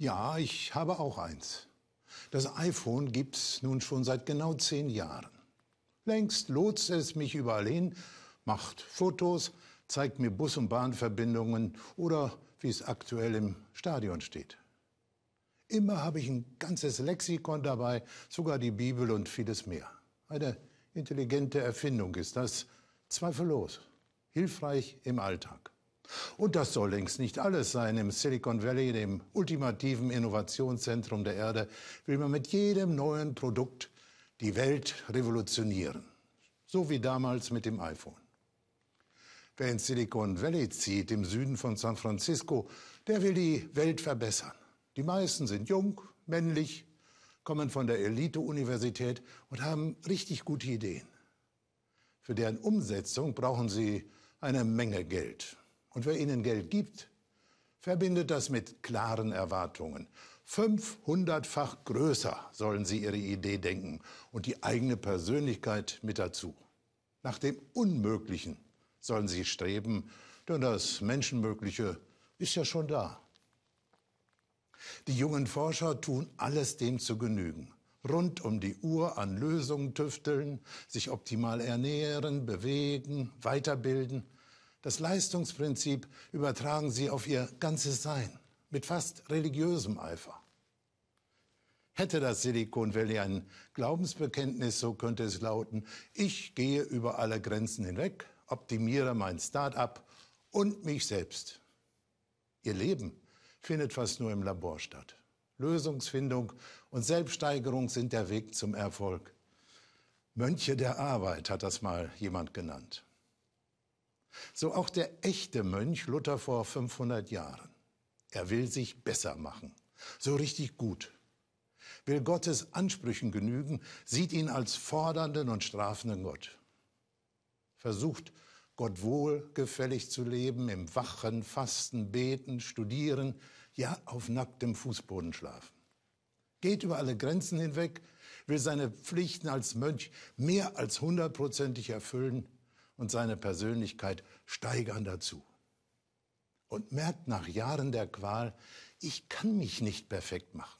Ja, ich habe auch eins. Das iPhone gibt's nun schon seit genau zehn Jahren. Längst lotst es mich überall hin, macht Fotos, zeigt mir Bus- und Bahnverbindungen oder wie es aktuell im Stadion steht. Immer habe ich ein ganzes Lexikon dabei, sogar die Bibel und vieles mehr. Eine intelligente Erfindung ist das, zweifellos, hilfreich im Alltag. Und das soll längst nicht alles sein. Im Silicon Valley, dem ultimativen Innovationszentrum der Erde, will man mit jedem neuen Produkt die Welt revolutionieren. So wie damals mit dem iPhone. Wer ins Silicon Valley zieht, im Süden von San Francisco, der will die Welt verbessern. Die meisten sind jung, männlich, kommen von der Elite-Universität und haben richtig gute Ideen. Für deren Umsetzung brauchen sie eine Menge Geld. Und wer ihnen Geld gibt, verbindet das mit klaren Erwartungen. 500-fach größer sollen sie ihre Idee denken und die eigene Persönlichkeit mit dazu. Nach dem Unmöglichen sollen sie streben, denn das Menschenmögliche ist ja schon da. Die jungen Forscher tun alles dem zu genügen. Rund um die Uhr an Lösungen tüfteln, sich optimal ernähren, bewegen, weiterbilden. Das Leistungsprinzip übertragen sie auf ihr ganzes Sein mit fast religiösem Eifer. Hätte das Silicon Valley ein Glaubensbekenntnis, so könnte es lauten, ich gehe über alle Grenzen hinweg, optimiere mein Start-up und mich selbst. Ihr Leben findet fast nur im Labor statt. Lösungsfindung und Selbststeigerung sind der Weg zum Erfolg. Mönche der Arbeit hat das mal jemand genannt. So auch der echte Mönch Luther vor 500 Jahren. Er will sich besser machen, so richtig gut. Will Gottes Ansprüchen genügen, sieht ihn als fordernden und strafenden Gott. Versucht Gott wohlgefällig zu leben, im Wachen, Fasten, Beten, Studieren, ja auf nacktem Fußboden schlafen. Geht über alle Grenzen hinweg, will seine Pflichten als Mönch mehr als hundertprozentig erfüllen und seine Persönlichkeit steigern dazu. Und merkt nach Jahren der Qual, ich kann mich nicht perfekt machen.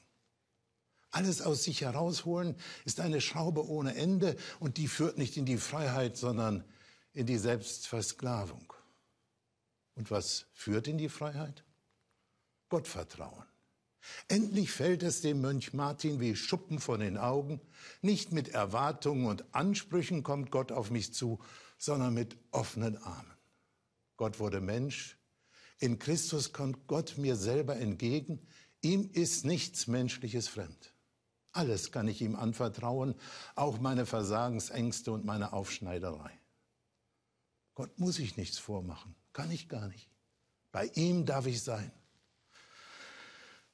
Alles aus sich herausholen ist eine Schraube ohne Ende und die führt nicht in die Freiheit, sondern in die Selbstversklavung. Und was führt in die Freiheit? Gottvertrauen. Endlich fällt es dem Mönch Martin wie Schuppen von den Augen. Nicht mit Erwartungen und Ansprüchen kommt Gott auf mich zu, sondern mit offenen Armen. Gott wurde Mensch. In Christus kommt Gott mir selber entgegen. Ihm ist nichts Menschliches fremd. Alles kann ich ihm anvertrauen, auch meine Versagensängste und meine Aufschneiderei. Gott muss ich nichts vormachen, kann ich gar nicht. Bei ihm darf ich sein.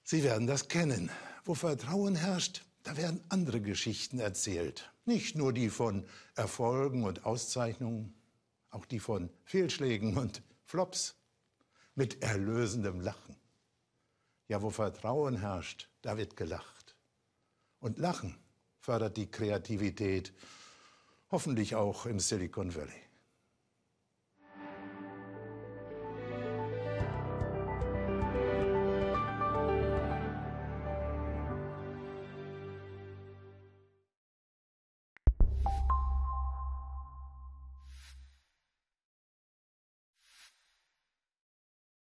Sie werden das kennen. Wo Vertrauen herrscht, da werden andere Geschichten erzählt. Nicht nur die von Erfolgen und Auszeichnungen, auch die von Fehlschlägen und Flops mit erlösendem Lachen. Ja, wo Vertrauen herrscht, da wird gelacht. Und Lachen fördert die Kreativität, hoffentlich auch im Silicon Valley.